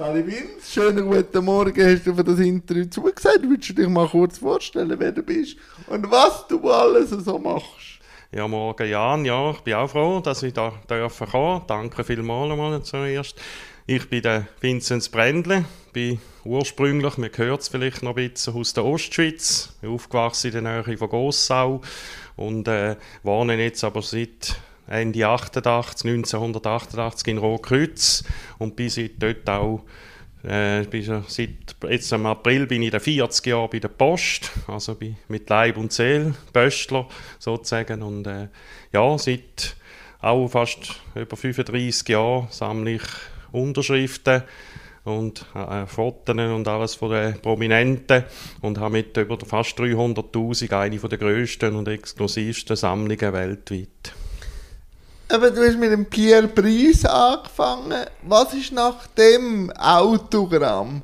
Sali Binz, schönen guten Morgen, hast du für das Interview zugesagt? Willst du dich mal kurz vorstellen, wer du bist und was du alles so machst? Ja, morgen Jan, ja, ich bin auch froh, dass ich da dürfen kommen. Danke vielmals einmal zuerst. Ich bin der Vinzenz Brändle, bin ursprünglich, man hört es vielleicht noch ein bisschen, aus der Ostschweiz, aufgewachsen in der Nähe von Gossau und äh, wohne jetzt aber seit Ende 88, 1988 in Rotkreuz und seit dort auch äh, seit jetzt im April bin ich 40 Jahre bei der Post, also bin mit Leib und Seele Pöstler sozusagen. Und äh, ja, seit auch fast über 35 Jahren sammle ich Unterschriften und äh, Fotos und alles von den Prominenten und habe mit über fast 300'000 eine der grössten und exklusivsten Sammlungen weltweit. Aber du hast mit dem Pierre Brice angefangen. Was ist nach dem Autogramm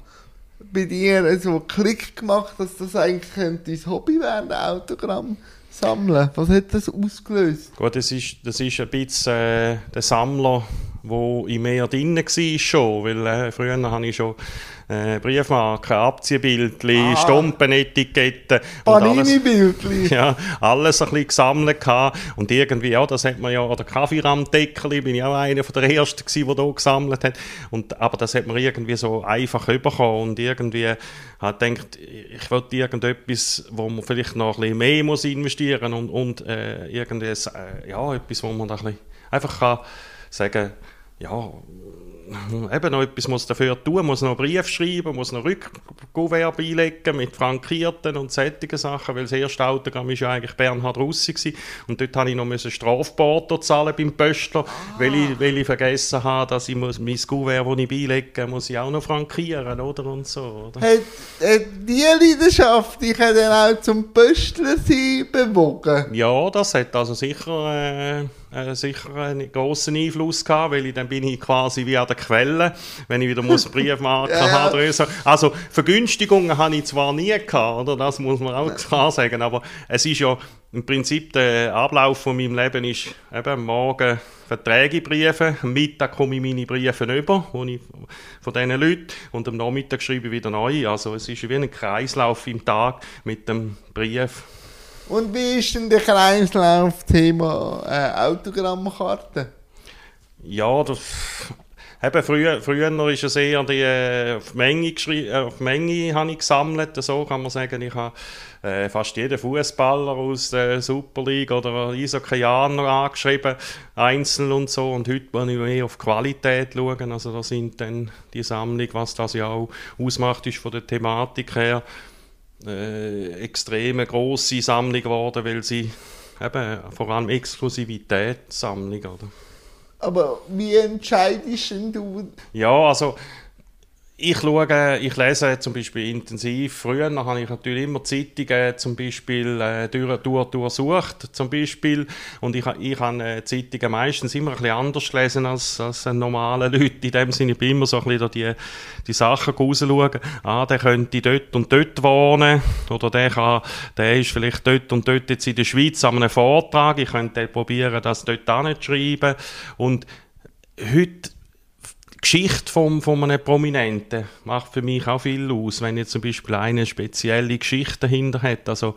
bei dir so Klick gemacht, dass das eigentlich dein Hobby werden, Autogramm sammeln? Was hat das ausgelöst? Gut, das ist, das ist ein bisschen äh, der Sammler wo in mir drin war schon, weil äh, früher habe ich schon äh, Briefmarken, Aktienbildchen, ah. Stumpenetiketten Panini-Bildchen. Ja, alles ein bisschen gesammelt gehabt. und irgendwie, ja, das hat man ja, oder Kaffeerammdeckel, bin ich auch einer von der Ersten gewesen, der da gesammelt hat, und, aber das hat man irgendwie so einfach bekommen und irgendwie hat gedacht, ich wollte irgendetwas, wo man vielleicht noch ein bisschen mehr muss investieren und, und äh, irgendwie, äh, ja, etwas, wo man ein bisschen einfach kann sagen ja, eben noch etwas muss dafür tun, muss noch einen Brief schreiben, muss noch Rückkuvert beilegen mit frankierten und solchen Sachen, weil das erste Autogramm war ja eigentlich Bernhard Russi gewesen. und dort habe ich noch einen Strafporto zahlen beim Pöstler, ah. weil, ich, weil ich vergessen habe, dass ich muss, mein Kuvert, das ich beilege, muss ich auch noch frankieren, oder, und so. Oder? Hat, hat die Leidenschaft dich dann auch zum Pöstler sein bewogen? Ja, das hat also sicher... Äh, äh, sicher einen grossen Einfluss gehabt, weil ich, dann bin ich quasi wie an der Quelle, wenn ich wieder muss Briefmarken ja, haben ja. Also Vergünstigungen habe ich zwar nie gehabt, oder? das muss man auch klar sagen, aber es ist ja im Prinzip der Ablauf von meinem Leben ist eben am Morgen Verträge Briefe, am Mittag komme ich meine Briefe über, wo ich, von diesen Leuten, und am Nachmittag schreibe ich wieder neu. Also es ist wie ein Kreislauf im Tag mit dem Brief und wie ist denn der Kreislauf-Thema äh, Autogrammkarte? Ja, das, eben früher, früher ist es eher die, äh, auf Menge, äh, auf Menge habe ich gesammelt, so kann man sagen. Ich habe äh, fast jeden Fußballer aus der Super League oder Eishockeyjaner angeschrieben, einzeln und so. Und heute muss ich mehr auf Qualität schauen. Also da sind dann die Sammlung, was das ja auch ausmacht, ist von der Thematik her äh, extreme große Sammlung geworden, weil sie eben vor allem Exklusivität Sammlung, oder? Aber wie entscheidest du? Ja, also ich schaue, ich lese zum Beispiel intensiv. Früher habe ich natürlich immer Zeitungen zum Beispiel äh, durch, durch, durchsucht, zum Beispiel. Und ich, ich habe äh, Zeitungen meistens immer ein bisschen anders gelesen als, als normale Leute. In dem Sinne, ich bin immer so ein bisschen die, die Sachen rausschauen. Ah, der könnte dort und dort wohnen. Oder der, kann, der ist vielleicht dort und dort jetzt in der Schweiz an einem Vortrag. Ich könnte probieren, das dort anzuschreiben. Und heute Geschichte von, von einem Prominenten macht für mich auch viel aus, wenn jetzt zum Beispiel eine spezielle Geschichte dahinter hat. Also,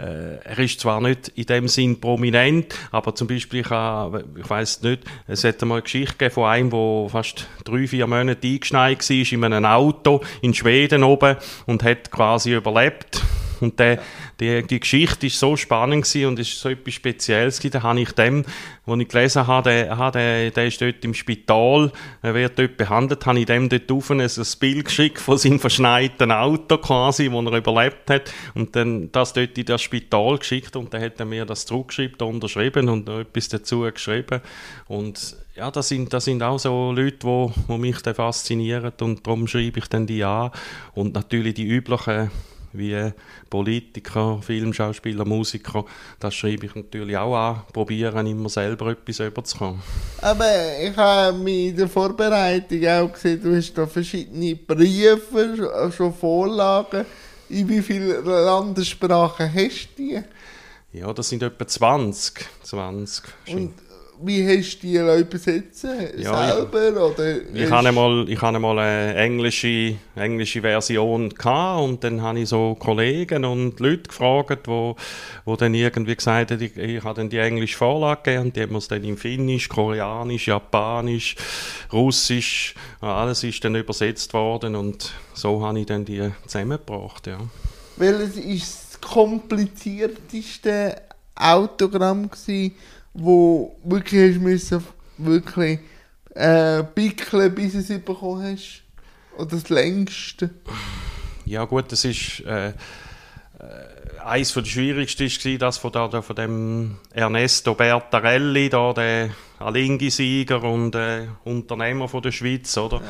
äh, er ist zwar nicht in dem Sinn prominent, aber zum Beispiel, ich, ich weiß nicht, es hat einmal eine Geschichte von einem, der fast drei, vier Monate eingeschneit war in einem Auto in Schweden oben und hat quasi überlebt und der, die, die Geschichte ist so spannend und es ist so etwas Spezielles gewesen. Da habe ich dem, wo ich gelesen habe, der, der, der ist dort im Spital, er wird dort behandelt, habe ich dem dort auf ein, Bild geschickt von seinem verschneiten Auto quasi, wo er überlebt hat und dann das dort in das Spital geschickt und dann hat er mir das zurückgeschrieben, unterschrieben und noch etwas dazu geschrieben und ja, das sind, das sind auch so Leute, die, die mich dann faszinieren und darum schreibe ich dann die an und natürlich die üblichen wie Politiker, Filmschauspieler, Musiker. Das schreibe ich natürlich auch an, probieren immer selber etwas überzukommen. Aber ich habe mich in der Vorbereitung auch gesehen, du hast da verschiedene Briefe, schon Vorlagen. In wie vielen Landessprachen hast du die? Ja, das sind etwa 20. 20 Und wie hast du die übersetzen Ja, selber? Oder Ich hatte einmal, ich einmal eine englische, englische Version gehabt und dann habe ich so Kollegen und Leute gefragt, wo, wo dann irgendwie gesagt haben, ich, ich habe dann die englische Vorlage gegeben und die haben es dann in Finnisch, Koreanisch, Japanisch, Russisch, alles ist dann übersetzt worden und so habe ich dann die zusammengebracht, ja. Welches ist das komplizierteste Autogramm gsi, wo wirklich hast müssen wirklich äh, pickeln, bis du es bekommen hast? Oder das längste? Ja gut, das ist äh, äh, von der schwierigsten war das von, da, von dem Ernesto Bertarelli, da, der Alingi-Sieger und äh, Unternehmer von der Schweiz, oder?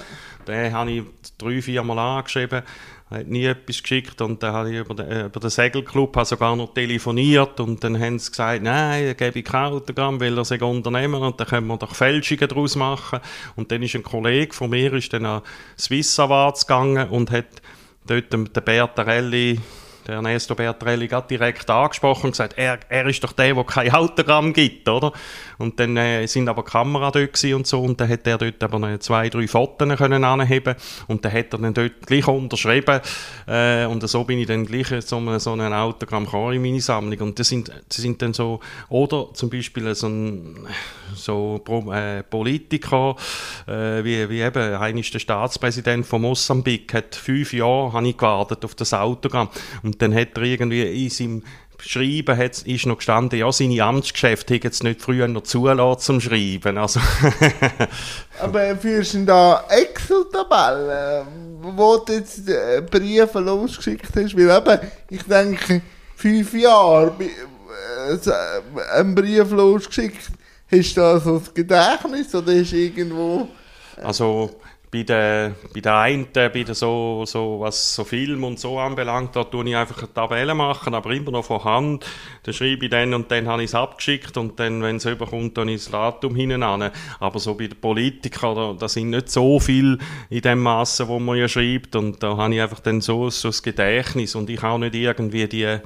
Den habe ich drei, vier Mal angeschrieben, er hat nie etwas geschickt und dann habe ich über den, über den Segelclub sogar noch telefoniert und dann haben sie gesagt, nein, da gebe ich kein Autogramm, weil er sei Unternehmer und dann können wir doch Fälschungen daraus machen. Und dann ist ein Kollege von mir ist dann an Swiss Awards gegangen und hat dort den Bertarelli, der Ernesto Bertarelli, gerade direkt angesprochen und gesagt, er, er ist doch der, der kein Autogramm gibt, oder? Und dann äh, sind aber Kamera dort und so und dann hat er dort aber noch zwei, drei Fotos können anheben und dann hat er dann dort gleich unterschrieben äh, und so bin ich dann gleich so ein, so ein Autogramm gekommen in meine Sammlung und das sind, das sind dann so, oder zum Beispiel so ein so äh, Politiker, äh, wie, wie eben, einer ist der Staatspräsident von Mosambik, hat fünf Jahre habe ich gewartet auf das Autogramm und dann hat er irgendwie in seinem Schreiben hat, ist noch gestanden, ja, seine Amtsgeschäfte hätten es nicht früher noch zulassen zum Schreiben. Also, Aber führst du da Excel-Tabellen, wo du jetzt äh, Briefe losgeschickt hast? Weil eben, ich denke, fünf Jahre äh, äh, einen Brief losgeschickt, hast du da so das Gedächtnis oder hast du irgendwo... also bei den, bei den einen, bei den so, so, was so Film und so anbelangt, da tue ich einfach eine Tabelle machen, aber immer noch von Hand. Dann schreibe ich dann und dann habe ich es abgeschickt und dann, wenn es überkommt, dann ist das Datum hinten an. Aber so bei den Politikern, da, da sind nicht so viel in dem Masse, wo man ja schreibt und da habe ich einfach dann so, so das Gedächtnis und ich auch nicht irgendwie die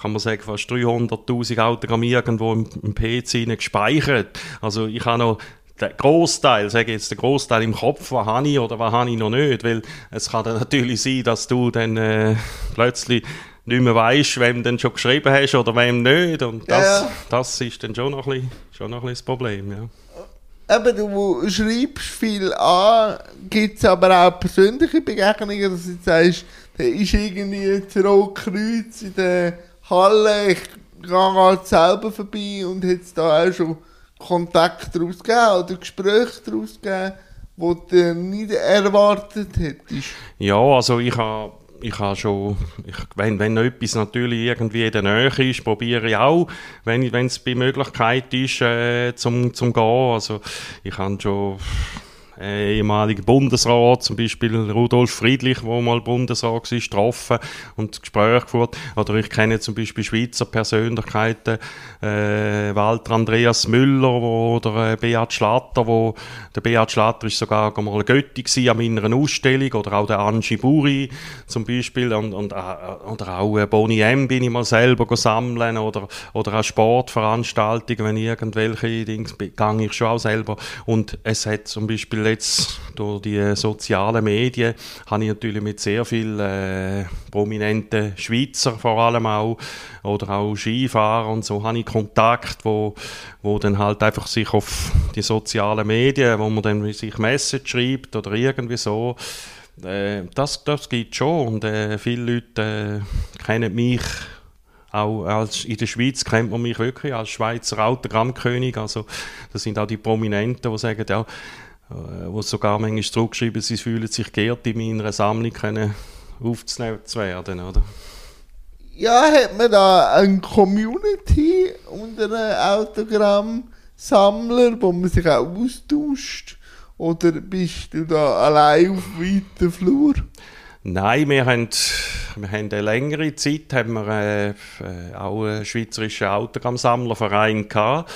kann man sagen, fast 300'000 Autogramme irgendwo im, im PC hinein gespeichert. Also ich habe noch den Großteil, sage jetzt, den Großteil im Kopf, was habe ich oder was habe ich noch nicht, weil es kann dann natürlich sein, dass du dann äh, plötzlich nicht mehr weißt, wem du schon geschrieben hast oder wem nicht. Und das, Ja, das ist dann schon noch ein bisschen, schon noch ein bisschen das Problem, ja. Eben, du schreibst viel an, gibt es aber auch persönliche Begegnungen, dass du jetzt sagst, da ist irgendwie das Rotkreuz in der Halle, ich gehe halt selber vorbei und es da auch schon Kontakt daraus gegeben oder Gespräche daraus gegeben, wo du nicht erwartet hättest. Ja, also ich habe ich habe schon, ich, wenn, wenn etwas natürlich irgendwie in der Nähe ist, probiere ich auch, wenn wenn es bei Möglichkeit ist, äh, zum, zum gehen. Also ich habe schon äh, ehemaligen Bundesrat, zum Beispiel Rudolf Friedlich, der mal Bundesrat war, getroffen und Gespräche geführt. Oder ich kenne zum Beispiel Schweizer Persönlichkeiten, äh, Walter Andreas Müller wo, oder äh, Beat Schlatter, wo, der Beat Schlatter ist sogar mal Götti gewesen an meiner Ausstellung, oder auch der Angie Buri zum Beispiel, und, und, äh, oder auch äh, Boni M bin ich mal selber sammeln, oder, oder auch Sportveranstaltungen, wenn irgendwelche Dinge, gehe ich schon auch selber. Und es hat zum Beispiel jetzt durch die sozialen Medien, habe ich natürlich mit sehr vielen äh, prominenten Schweizer vor allem auch, oder auch Skifahrer und so, habe ich Kontakt, wo, wo dann halt einfach sich auf die sozialen Medien, wo man dann sich Message schreibt oder irgendwie so, äh, das, das gibt schon und äh, viele Leute äh, kennen mich auch als, in der Schweiz kennt man mich wirklich als Schweizer Autogrammkönig. Also, das sind auch die Prominenten, die sagen, ja, wo sogar manchmal zurückschreiben, sie fühlen sich geehrt, in meiner Sammlung können aufzunehmen zu werden, oder? Ja, hat man da eine Community unter einem Autogrammsammler, wo man sich auch austauscht? Oder bist du da allein auf weiter Flur? Nein, wir haben, wir haben eine längere Zeit haben wir, äh, äh, auch einen schweizerischen Autogrammsammlerverein gehabt.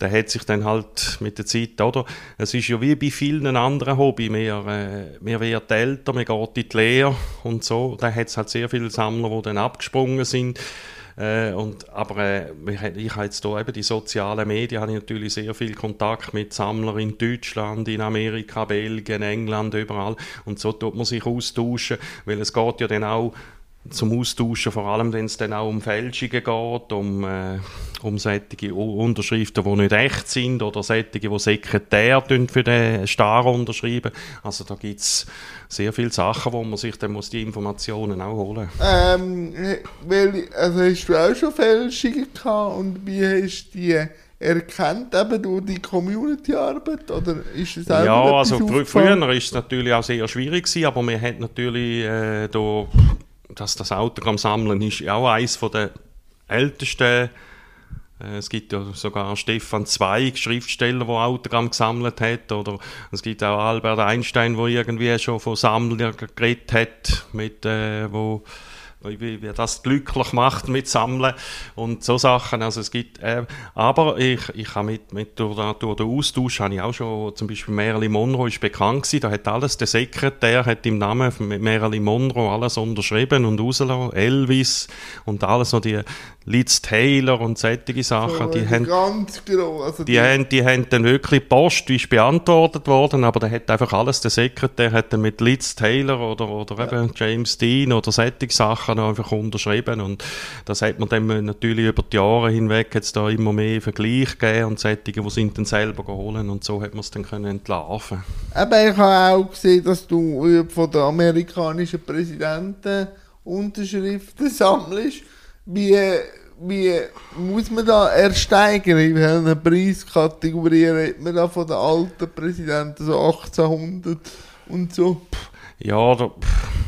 Der hat sich dann halt mit der Zeit, oder? Es ist ja wie bei vielen anderen Hobby, wir, äh, wir werden älter, man geht in die Lehre und so. Da hat es halt sehr viele Sammler, die dann abgesprungen sind. Äh, und, aber äh, ich habe jetzt hier eben die sozialen Medien, habe ich natürlich sehr viel Kontakt mit Sammlern in Deutschland, in Amerika, Belgien, England, überall. Und so tut man sich austauschen, weil es geht ja dann auch zum Austauschen, vor allem wenn es dann auch um Fälschungen geht, um, äh, um solche Unterschriften, die nicht echt sind oder solche, die Sekretär für den Star unterschreiben. Also da gibt es sehr viele Sachen, wo man sich dann muss die Informationen auch holen muss. Ähm, weil, also hast du auch schon Fälschungen gehabt und wie hast du die erkannt, eben durch die Community-Arbeit? Oder ist es auch Ja, also fr früher war es natürlich auch sehr schwierig, gewesen, aber man hat natürlich äh, da dass das Autogramm sammeln ist auch eines der ältesten. Äh, es gibt ja sogar Stefan Zweig, Schriftsteller, der Autogramm gesammelt hat. Oder es gibt auch Albert Einstein, der irgendwie schon von Sammlern geredet hat, mit, äh, wo wie, wie das glücklich macht mit Sammeln und so Sachen. Also es gibt, äh, aber ich, ich habe mit, mit durch, durch den Austausch habe ich auch schon, zum Beispiel Marilyn Monroe ist bekannt gewesen, da hat alles, der Sekretär hat im Namen von Marilyn Monroe alles unterschrieben und rausgelassen, Elvis und alles so die Liz Taylor und solche Sachen, so, die, haben, groß, also die, die, haben, die haben dann wirklich Post, die ist beantwortet worden, aber der hat einfach alles, der Sekretär hat dann mit Liz Taylor oder, oder ja. eben James Dean oder solche Sachen einfach unterschrieben und das hat man dann natürlich über die Jahre hinweg jetzt da immer mehr Vergleich gegeben und solche, die sind dann selber geholt und so hat man es dann können entlarven. Aber ich habe auch gesehen, dass du von den amerikanischen Präsidenten Unterschriften sammelst. Wie wie muss man da ersteigern? In welcher Preiskategorie redet man da von den alten Präsidenten, so 1800 und so? Ja,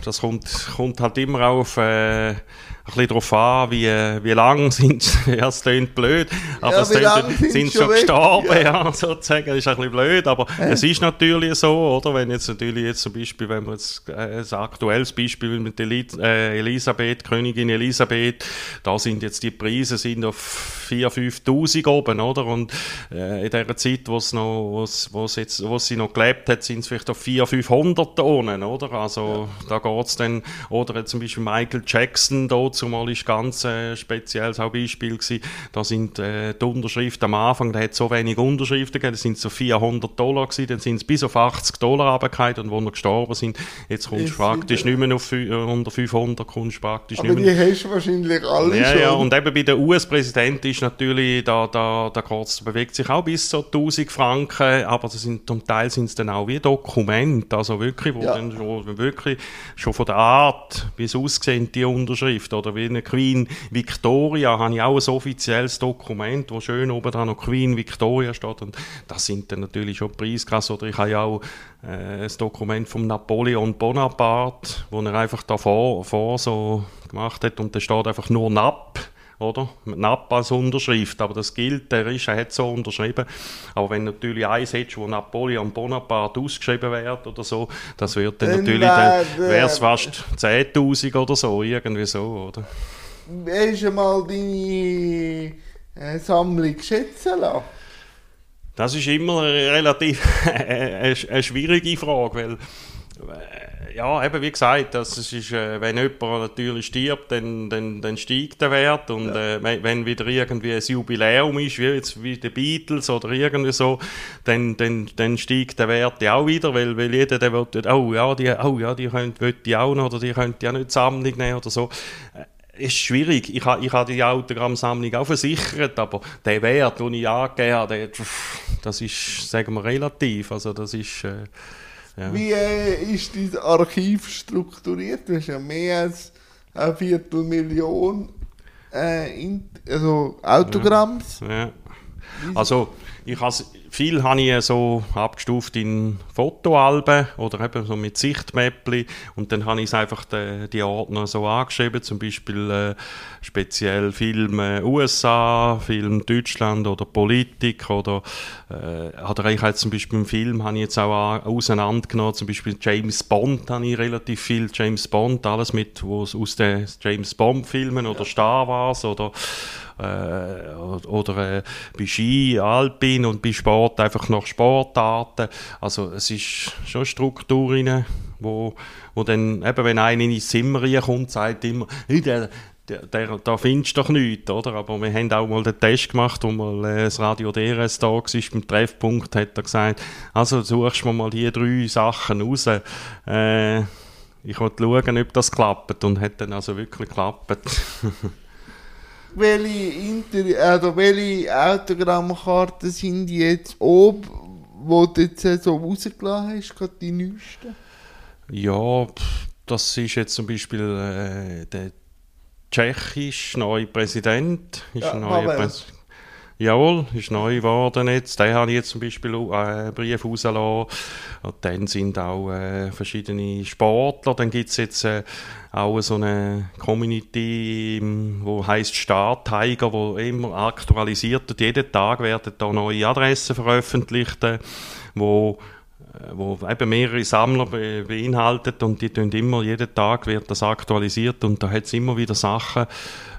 das kommt, kommt halt immer auf äh, ein bisschen darauf an, wie, wie lang sind sie, ja, es klingt blöd, aber ja, sind, sind, sind schon, gestorben, ja. ja. sozusagen, das ist ein bisschen blöd, aber äh? es ist natürlich so, oder, wenn jetzt natürlich jetzt zum Beispiel, wenn wir jetzt äh, ein aktuelles Beispiel mit Elis äh, Elisabeth, Königin Elisabeth, da sind jetzt die Preise sind auf 4'000, 5'000 oben, oder, und äh, in der Zeit, wo es noch, wo's, wo's jetzt, wo sie noch gelebt hat, sind es vielleicht auf 400, 500 Tonnen, oder, also ja. da geht es dann, oder zum Beispiel Michael Jackson, da zumal ist ganz äh, spezielles auch Beispiel gewesen. Da sind äh, die Unterschriften am Anfang, da hat so wenig Unterschriften gegeben, das sind so 400 Dollar gewesen, dann sind es bis auf 80 Dollar runtergefallen und wo wir gestorben sind, jetzt kommst du praktisch nicht mehr auf unter 500, kommst praktisch Aber nicht mehr. die hast du wahrscheinlich alle ja, schon. Ja, und eben bei der US-Präsident ist natürlich, da, da, da bewegt sich auch bis zu 1000 Franken, aber das sind, zum Teil sind es dann auch wie Dokumente, also wirklich, wo ja. dann schon, wirklich schon von der Art, wie es aussehen, die Unterschrift, oder wie eine Queen Victoria, habe ich auch ein offizielles Dokument, wo schön oben dran noch Queen Victoria steht. Und das sind dann natürlich schon Preisklasse, oder ich habe auch äh, ein Dokument von Napoleon Bonaparte, wo er einfach davor vor so gemacht hat. Und da steht einfach nur NAP oder? NAP als Unterschrift, aber das gilt, der ist, er hat so unterschrieben. Aber wenn natürlich eins hättest, wo Napoleon Bonaparte ausgeschrieben wird oder so, das wird dann, dann natürlich, wäre es fast 10'000 oder so, irgendwie so, oder? Hast du mal deine äh, Sammlung schätzen lassen? Das ist immer relativ eine, eine schwierige Frage, weil ja, eben wie gesagt, das ist, äh, wenn jemand natürlich stirbt, dann, dann, dann steigt der Wert und ja. äh, wenn wieder irgendwie ein Jubiläum ist, wie jetzt wie die Beatles oder irgendwie so, dann, dann, dann steigt der Wert ja auch wieder, weil, weil jeder, der will, oh ja, die, oh ja, die könnte die auch noch oder die könnte ja nicht Sammlung nehmen oder so äh, ist schwierig. Ich habe ich ha die Autogrammsammlung auch versichert, aber der Wert, den ich angegeben habe, der, das ist, sagen wir, relativ. Also das ist... Äh, ja. Wie äh, ist dein Archiv strukturiert? Du hast ja mehr als eine Viertelmillion äh, in, also Autogramms. Ja. ja. Also ich has, viel habe ich so abgestuft in Fotoalben oder eben so mit Sichtmäppli. Und dann habe ich es einfach die, die Ordner so angeschrieben, zum Beispiel äh, speziell Film USA, Film Deutschland oder Politik oder äh, oder ich jetzt zum Beispiel im Film habe ich jetzt auch auseinandergenommen, zum Beispiel James Bond habe ich relativ viel James Bond, alles mit was aus den James Bond Filmen oder Star Wars oder äh, oder äh, bei Ski, Alpin und bei Sport einfach nach Sportarten. Also es ist schon Strukturen, wo, wo dann, eben wenn einer ins Zimmer kommt, sagt immer, hey, der, der, da findest du doch nichts, oder? Aber wir haben auch mal den Test gemacht, wo mal äh, das Radio DRS da war, beim Treffpunkt, hat er gesagt, also suchst du mal die drei Sachen raus. Äh, ich wollte schauen, ob das klappt und hat dann also wirklich geklappt. welche, Inter also welche Autogrammkarten sind jetzt oben, wo du jetzt so rausgelassen hast, gerade die neuesten? Ja, das ist jetzt zum Beispiel äh, der tschechisch neue Präsident. Ist ja, neue Präs Jawohl, ist neu geworden jetzt. Den habe ich jetzt zum Beispiel äh, Brief rausgelassen. Und dann sind auch äh, verschiedene Sportler. Dann gibt es jetzt äh, auch so eine Community, wo heißt Star Tiger, wo immer aktualisiert wird. Jeden Tag werden da neue Adressen veröffentlicht, äh, wo äh, wo eben mehrere Sammler be beinhaltet und die tun immer, jeden Tag wird das aktualisiert und da hat es immer wieder Sachen,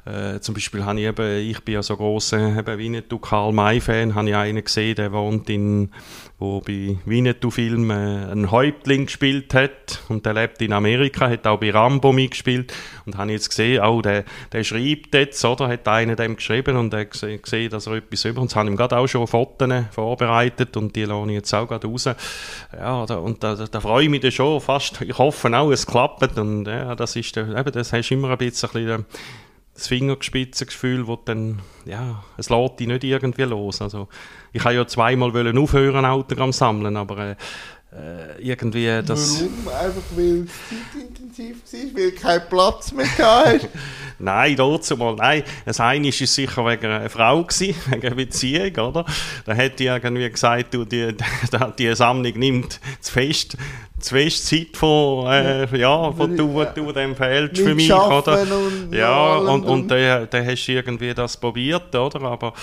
äh, zum Beispiel habe ich eben, ich bin ja so grosser eben Winnetou Karl May Fan, habe ich einen gesehen, der wohnt in, wo bei Winnetou Film äh, einen Häuptling gespielt hat. Und der lebt in Amerika, hat auch bei Rambo mitgespielt. Und habe jetzt gesehen, auch der, der schreibt jetzt, oder, hat einer dem geschrieben und er gesehen, dass er etwas über uns, habe ihm gerade auch schon Fotos vorbereitet und die lasse ich jetzt auch gerade raus. Ja, da, und da, da freue ich mich dann schon fast, ich hoffe auch, es klappt und ja, das ist, eben, das hast immer ein bisschen, ein bisschen das Fingerspitzengefühl, wo dann, ja, es lässt dich nicht irgendwie los. Also, ich habe ja zweimal wollen aufhören, Autogramm sammeln, aber äh, äh, irgendwie das... Warum? Einfach weil es zeitintensiv war, weil du keinen Platz mehr hast? nein, dazu mal, nein. Das eine war sicher wegen einer Frau, gewesen, wegen einer Beziehung, oder? Da hätte ich irgendwie gesagt, du, die, die, die Sammlung nimmt zu fest zu fest Zeit von, äh, ja, von du, was du dem fehlst für mich, oder? Und ja, und, und, und dann, dann hast du irgendwie das probiert, oder? Aber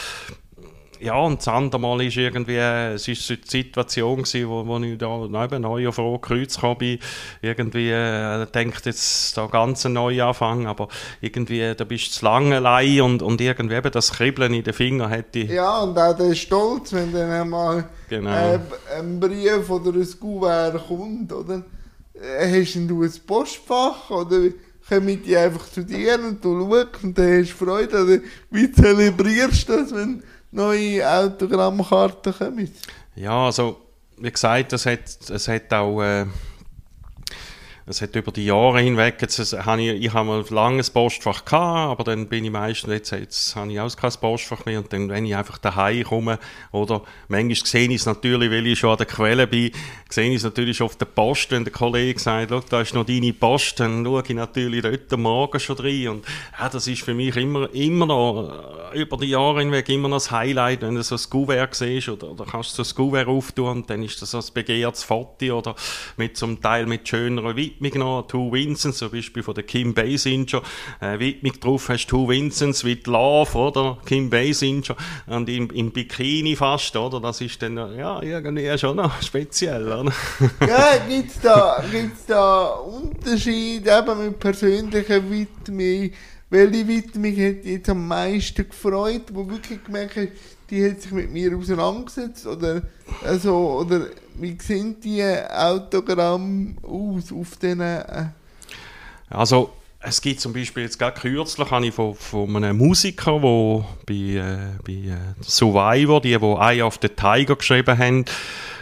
ja, und das andere Mal ist irgendwie, es ist so die Situation gewesen, wo, wo ich da neben neuer Frau Kreuz bin, irgendwie äh, denkt jetzt da ganz ein neuer Anfang, aber irgendwie, da bist du zu lange allein und, und irgendwie eben das Kribbeln in den Fingern hätte ich. Ja, und auch der Stolz, wenn dann einmal genau. äh, ein Brief oder ein Kuvert kommt, oder? Äh, hast du ein Postfach, oder? kommen die einfach zu dir und du schaust und dann hast du Freude. Oder wie zelebrierst du das, wenn neue Autogrammkarten kommen? Ja, also wie gesagt, es hat, es hat auch äh, es hat über die Jahre hinweg, jetzt, habe ich, ich habe mal ein langes Postfach gehabt, aber dann bin ich meistens, jetzt, jetzt habe ich auch kein Postfach mehr. Und dann, wenn ich einfach daheim komme, oder manchmal sehe ich es natürlich, weil ich schon an der Quelle bin, sehe ich es natürlich auf der Post, wenn der Kollege sagt, da ist noch deine Post, dann schaue ich natürlich dort Morgen schon rein. Und ja, das ist für mich immer, immer noch, äh, über die Jahre hinweg immer noch das Highlight, wenn du so ein Kuvert siehst oder, oder kannst du so ein Kuvert auftun und dann ist das so ein begehrtes Foto oder mit zum Teil mit schöneren Widmungen Widmung noch, Two Vincents, zum Beispiel von der Kim Basinger, äh, Widmung drauf hast Two Vincents with Love, oder? Kim Basinger, und im, im Bikini fast, oder? Das ist dann, ja, irgendwie schon noch speziell, oder? ja, gibt's da, gibt's da Unterschiede eben mit persönlicher Widmung? Welche Widmung hat dich jetzt am meisten gefreut, wo wirklich gemerkt hast, die hat sich mit mir auseinandergesetzt? Oder, also, oder wie sehen die Autogramme aus auf diesen... Äh also, es gibt zum Beispiel jetzt gerade kürzlich habe ich von, von einem Musiker, der bei, äh, bei äh, Survivor, die, die Eye of the Tiger geschrieben haben,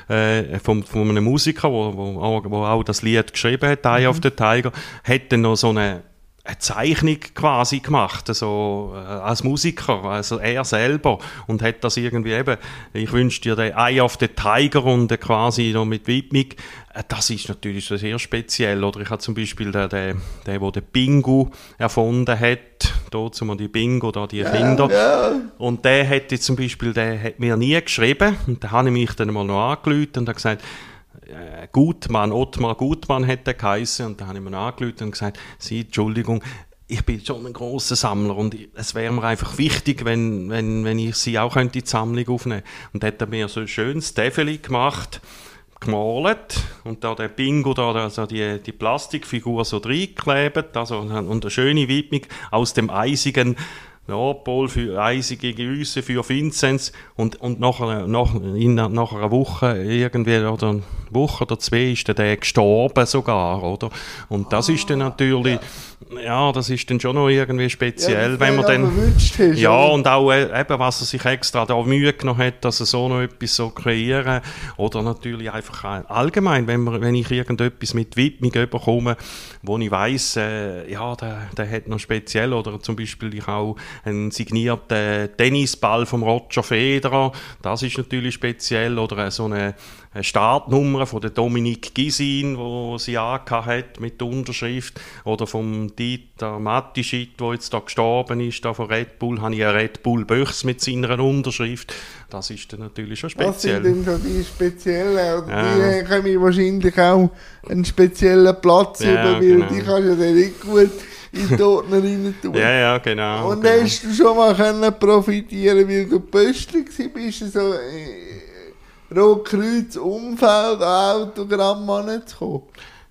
äh, von, von einem Musiker, der wo, wo, wo auch das Lied geschrieben hat, Eye mhm. of the Tiger, hat dann noch so eine eine Zeichnung quasi gemacht, also äh, als Musiker, also er selber. Und hat das irgendwie eben, ich wünsche dir den Eye of the Tiger und quasi noch mit Widmung, äh, das ist natürlich sehr speziell, oder? Ich habe zum Beispiel den, den, den, der den Bingo erfunden hat, da zum die Bingo, da die Kinder, ja, und der hat jetzt zum Beispiel, der hat mir nie geschrieben. Und da habe ich mich dann mal noch angelüht und gesagt, äh, Gutmann, Ottmar Gutmann hätte geheißen und da habe ich mir angerufen und gesagt, Sie, Entschuldigung, ich bin schon ein großer Sammler und es wäre mir einfach wichtig, wenn, wenn, wenn ich sie auch könnte in die Sammlung aufnehmen Und da hat er mir so ein schönes Tafel gemacht, gemalt und da der Bingo, da also die, die Plastikfigur so reingeklebt also, und eine schöne Widmung aus dem eisigen Nordpol für Eisig gegen Üsse für Vinzenz und, und nachher, nach, in, nach einer Woche irgendwie oder eine Woche oder zwei ist der gestorben sogar, oder? Und das ah, ist dann natürlich, ja. Ja. das ist dann schon noch irgendwie speziell, ja, wenn man dann, hast, ja oder? und auch äh, eben, was er sich extra da Mühe genommen hat, dass er so noch etwas so kreieren oder natürlich einfach allgemein, wenn, man, wenn ich irgendetwas mit Widmung bekomme, wo ich weiss, äh, ja, der, der hat noch speziell oder zum Beispiel ich auch einen signierten Tennisball vom Roger Federer. Das ist natürlich speziell. Oder so eine, eine Startnummer von der Dominik Gisin, wo sie hat mit der Unterschrift. Oder vom Dieter Matischit, der jetzt da gestorben ist, da von Red Bull, habe ich einen Red Bull Böchs mit seiner Unterschrift. Das ist dann natürlich schon speziell. Was sind denn so die speziellen? Ja. Die können wahrscheinlich auch einen speziellen Platz ja, über, weil genau. die kannst du ja nicht gut in den Ordner rein tun. Ja, ja, genau. Und genau. hast du schon mal können profitieren weil du Pöstler bist, so äh, Rotkreuz Umfeld Autogramm anzukommen?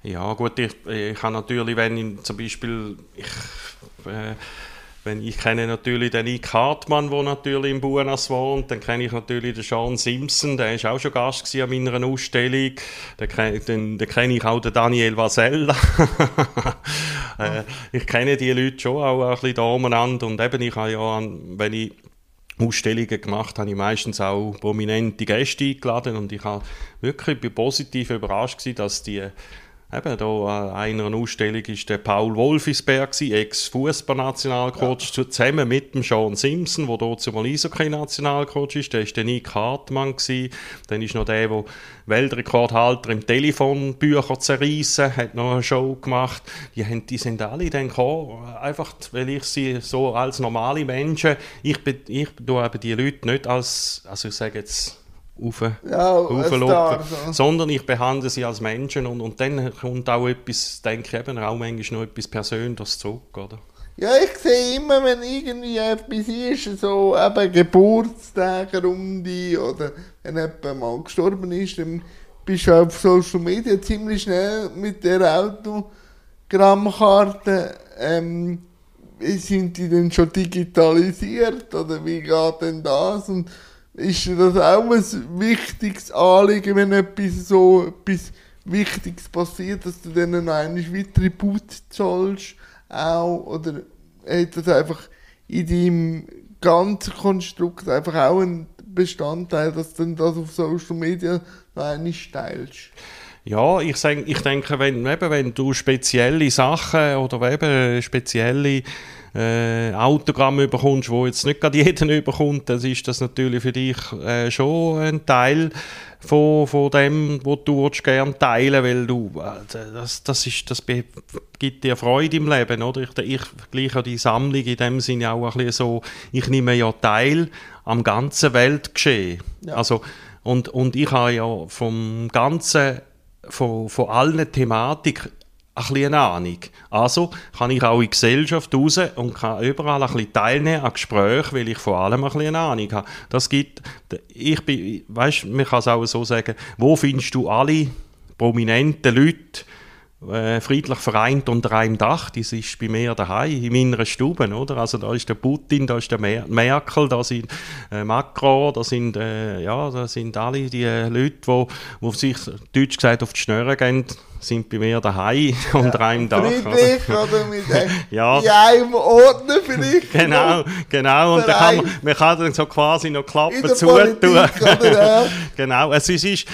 Ja, gut, ich, ich kann natürlich, wenn ich zum Beispiel. Ich, äh, wenn ich kenne natürlich den Nick Hartmann, der natürlich in Buenos wohnt, dann kenne ich natürlich den Sean Simpson, der war auch schon Gast an meiner Ausstellung. Dann, dann, dann kenne ich auch den Daniel Vasella. äh, ich kenne die Leute schon auch ein bisschen da umeinander und eben ich habe ja, wenn ich Ausstellungen gemacht, habe ich meistens auch prominente Gäste eingeladen. Und ich habe wirklich positiv überrascht gewesen, dass die Eben, da an einer Ausstellung war der Paul Wolfisberg, Ex-Fußballnationalcoach, ja. zusammen mit dem Sean Simpson, der dort zumal Eishockey-Nationalcoach ist. Der war der Nick Hartmann. Gewesen. Dann ist noch der, der Weltrekordhalter im Telefonbücher zerreißen, hat noch eine Show gemacht. Die, haben, die sind alle dann gekommen, einfach weil ich sie so als normale Menschen, ich, ich tue eben die Leute nicht als, also ich sage jetzt, auf, ja, sondern ich behandle sie als Menschen und, und dann kommt auch etwas, denke ich eben auch manchmal noch etwas Persönliches zurück, oder? Ja, ich sehe immer, wenn irgendwie etwas ist, so eben Geburtstage um die oder wenn jemand mal gestorben ist, dann bist du auf Social Media ziemlich schnell mit der Autogrammkarte ähm, sind die denn schon digitalisiert oder wie geht denn das? Und ist das auch ein wichtiges Anliegen, wenn etwas so etwas Wichtiges passiert, dass du dann noch einmal wie Tribut zahlst auch, oder hat das einfach in deinem ganzen Konstrukt einfach auch ein Bestandteil, dass du das auf Social Media noch einmal teilst? Ja, ich, ich denke, wenn, eben, wenn du spezielle Sachen oder eben spezielle äh, Autogramm bekommst, wo jetzt nicht gerade jeder bekommt, dann ist das natürlich für dich äh, schon ein Teil von, von dem, was du gerne teilen weil du, äh, das, das, ist, das gibt dir Freude im Leben, oder? Ich, ich vergleiche die Sammlung in dem Sinne auch ein bisschen so, ich nehme ja teil am ganzen Weltgeschehen. Ja. Also, und, und ich habe ja vom ganzen, von, von allen Thematiken ein bisschen eine Ahnung. Also kann ich auch in die Gesellschaft raus und kann überall ein bisschen teilnehmen an Gesprächen, weil ich vor allem ein bisschen eine Ahnung habe. Das gibt, ich bin, weißt, man kann es auch so sagen, wo findest du alle prominenten Leute, äh, friedlich vereint unter einem Dach. Das ist bei mir daheim, in meiner Stube, oder? Also da ist der Putin, da ist der Mer Merkel, da sind äh, Macron, da sind, äh, ja, da sind alle die äh, Leute, die, die sich, deutsch gesagt, auf die Schnüre gehen, sind bei mir daheim ja, unter einem Dach. Friedlich oder, oder mit einem, ja. in einem Ordner vielleicht. Genau, genau. Und dann kann man, man kann dann so quasi noch Klappen zutun. genau. Es ist,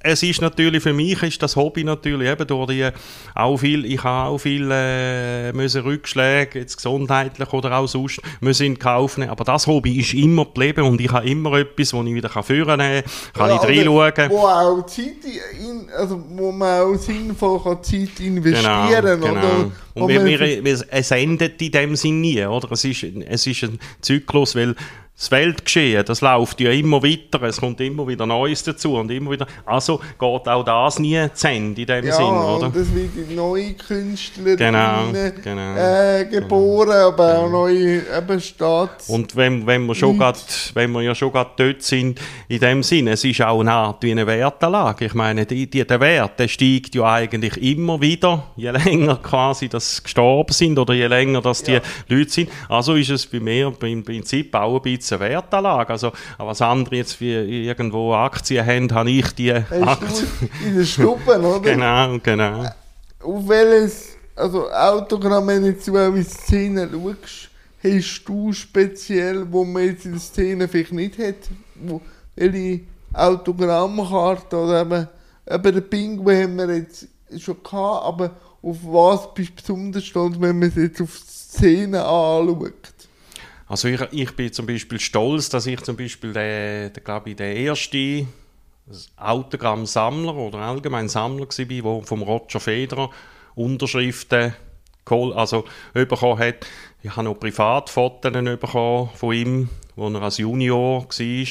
es ist natürlich, für mich ist das Hobby natürlich eben durch die, auch viel, ich habe auch viele äh, müssen Rückschläge, jetzt gesundheitlich oder auch sonst, müssen in Kauf nehmen. Aber das Hobby ist immer geblieben und ich habe immer etwas, wo ich wieder führen kann, kann ja, ich reinschauen. Wo auch Zeit, in, also wo man auch sinnvoll Zeit investieren genau, genau. Oder, und wir, wir, es endet in dem Sinn nie, oder? Es ist, es ist ein Zyklus, weil das Weltgeschehen, das läuft ja immer weiter, es kommt immer wieder Neues dazu und immer wieder, also geht auch das nie zu Ende in dem Ja, Sinn, oder? und es werden neue Künstler Genau, genau, äh, geboren, aber auch neue eben Staats... Und wenn, wenn, wir schon grad, wenn wir ja schon gerade dort sind, in dem Sinne, es ist auch eine Art wie eine Wertanlage. Ich meine, die, die, der Wert, der steigt ja eigentlich immer wieder, je länger quasi das gestorben sind oder je länger das die Ja. Leute sind. Also ist es bei mir im Prinzip auch ein bisschen eine Wertanlage. Also, was andere jetzt wie irgendwo Aktien haben, habe ich die Aktien. in der Stube, oder? Genau, genau. Auf welches, also Autogramm, wenn du zu einer Szene schaust, hast du speziell, wo man jetzt in der Szene vielleicht nicht hat, wo, welche Autogrammkarte oder eben, eben den Pinguin haben wir jetzt schon gehabt, aber auf was bist du besonders stolz, wenn man es jetzt auf die Szene anschaut? Also ich, ich bin zum Beispiel stolz, dass ich zum Beispiel der, der glaube ich, der erste Autogrammsammler oder allgemein Sammler war, der vom Roger Federer Unterschriften also bekommen hat. Ich habe noch Privatfotos von ihm, wo er als Junior war.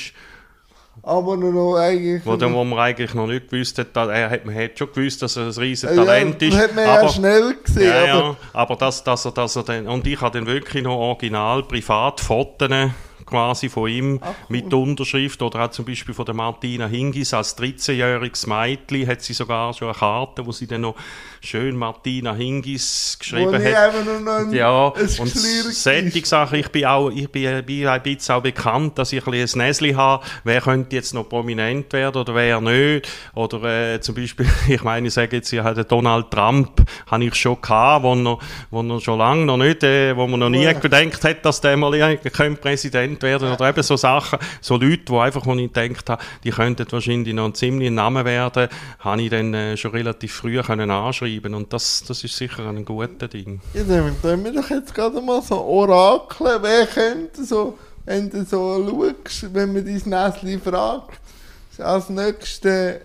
Aber noch eigentlich... Wo, dann, wo man eigentlich noch nicht gewusst hat, dass, er hat, man hat schon gewusst, dass er ein riesiges Ja, Talent ist. Das hat man ja aber, schnell gesehen, ja, aber... ja, aber das, dass er, dass er dann, und ich habe dann wirklich noch original Privatfotos quasi von ihm Ach, cool. mit Unterschrift oder auch zum Beispiel von der Martina Hingis als 13-jähriges Mädchen hat sie sogar schon eine Karte, wo sie dann noch schön Martina Hingis geschrieben hat. ein, Ja, und solche Sachen, ich bin auch, ich bin, bin ein bisschen auch bekannt, dass ich ein bisschen ein Näsli habe, wer könnte jetzt noch prominent werden oder wer nicht, oder äh, zum Beispiel, ich meine, ich sage jetzt, ich habe Donald Trump, habe ich schon gehabt, wo er, wo er schon lange noch nicht, äh, wo man noch nie Ja. gedacht hat, dass der mal irgendwie Präsident werden, oder eben so Sachen, so Leute, die einfach, wo ich gedacht habe, die könnten wahrscheinlich noch ein ziemlich Name werden, habe ich dann äh, schon relativ früh können anschreiben und das, das ist sicher ein gutes Ding. Ja, dann tun wir doch jetzt gerade mal so Orakel. Wer könnte so, wenn du so schaust, wenn man dein Näschen fragt, als nächster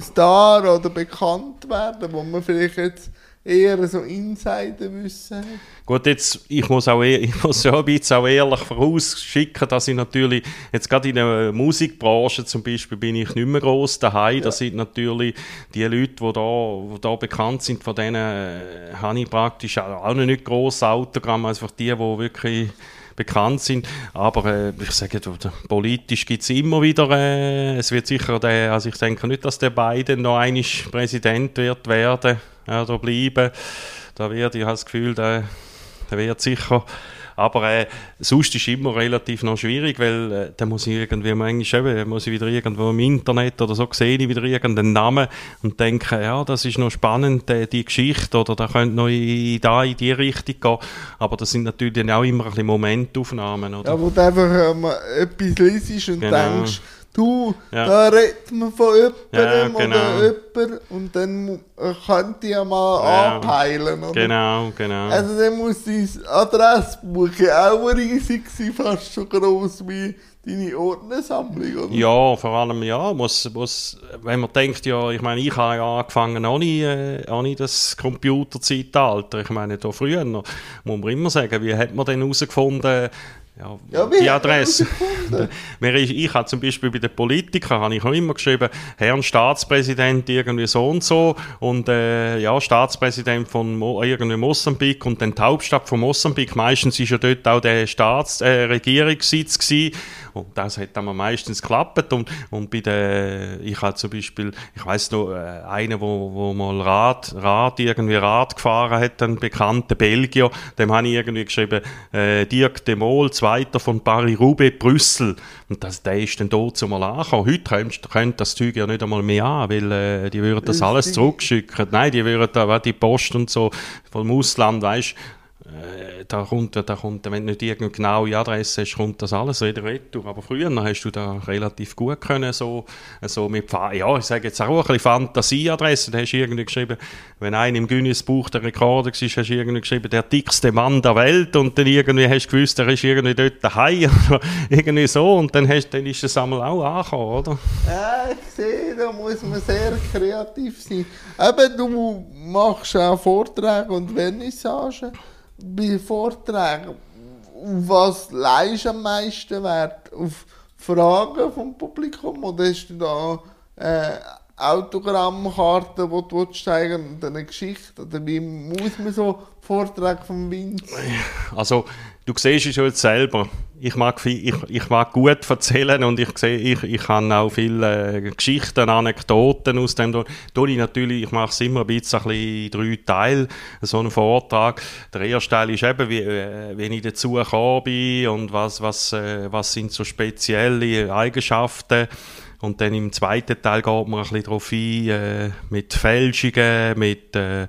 Star oder bekannt werden, wo man vielleicht jetzt eher so Insiderwissen hat? Gut, jetzt, ich muss, auch, eh- ich muss ja ein bisschen auch ehrlich vorausschicken, dass ich natürlich, jetzt gerade in der Musikbranche zum Beispiel, bin ich nicht mehr gross daheim. Das sind natürlich die Leute, die da, die da bekannt sind, von denen äh, habe ich praktisch auch noch nicht gross Autogramm, also einfach die, die wirklich bekannt sind. Aber äh, ich sage, politisch gibt es immer wieder, äh, es wird sicher, der, also ich denke nicht, dass der Biden noch einmal Präsident wird werden äh, oder bleiben. Da wird, ich habe das Gefühl, der, der wird sicher. Aber äh, sonst ist es immer relativ noch schwierig, weil äh, da muss ich irgendwie manchmal eben, muss ich wieder irgendwo im Internet oder so sehe ich wieder irgendeinen Namen und denke, ja, das ist noch spannend, äh, die Geschichte oder da könnte noch in, da in die Richtung gehen. Aber das sind natürlich auch immer ein bisschen Momentaufnahmen, oder? Ja, wo du einfach ähm, etwas liest und Genau. denkst, du, Ja. da redet man von jemandem Ja, genau. oder jemand und dann äh, könnte ich ja mal Ja. anpeilen. Oder? Genau, genau. Also dann muss dein Adressbuch auch riesig sein, fast so groß wie deine Ordnersammlung, oder? Ja, vor allem, ja, muss, muss, wenn man denkt, ja, ich meine, ich habe ja angefangen ohne, äh, ohne das Computerzeitalter. Ich meine, da früher, noch, muss man immer sagen, wie hat man denn herausgefunden, ja, Ja, die Adresse? ist, ich habe zum Beispiel bei den Politikern habe ich auch immer geschrieben, Herrn Staatspräsident irgendwie so und so und äh, ja, Staatspräsident von Mo irgendwie Mosambik und dann die Hauptstadt von Mosambik. Meistens ist ja dort auch der Staats äh, Regierungssitz gewesen. Und das hat dann meistens geklappt und, und bei der, ich habe zum Beispiel, ich weiß noch, äh, einer, wo, wo mal Rad, Rad, irgendwie Rad gefahren hat, ein bekannter Belgier, dem habe ich irgendwie geschrieben, äh, Dirk de Mol, Zweiter von Paris-Roubaix, Brüssel. Und das, der ist dann dort zumal angekommen. Heute könnte, könnte das Zeug ja nicht einmal mehr an, weil äh, die würden das alles zurückschicken. Nein, die würden da, die Post und so vom Ausland, weißt äh, da kommt, da kommt, wenn du nicht irgendeine genaue Adresse hast, kommt das alles wieder retour. Aber früher hast du da relativ gut können, so, so mit, ja, ich sage jetzt auch ein bisschen Fantasieadresse, da hast du irgendwie geschrieben, wenn einer im Guinness-Buch der Rekorder war, hast du irgendwie geschrieben, der dickste Mann der Welt und dann irgendwie hast du gewusst, der ist irgendwie dort daheim oder irgendwie so und dann, hast, dann ist das einmal auch angekommen, oder? Ja, ich sehe, da muss man sehr kreativ sein. Eben, du machst auch Vorträge und Vernissagen bei Vorträgen. was leist am meisten Wert? Auf Fragen vom Publikum oder hast du da äh, Autogrammkarten, die du zeigen und eine Geschichte? Oder wie muss man so Vortrag vom Vince? Also, du siehst es jetzt selber. Ich mag, viel, ich, ich mag gut erzählen und ich sehe, ich, ich habe auch viele äh, Geschichten, Anekdoten aus dem. Da ich natürlich, ich mache es immer ein bisschen, ein drei Teile, so einen Vortrag. Der erste Teil ist eben, wie, äh, ich dazu gekommen bin und was, was, äh, was sind so spezielle Eigenschaften und dann im zweiten Teil geht man ein bisschen darauf ein, äh, mit Fälschungen, mit äh, äh,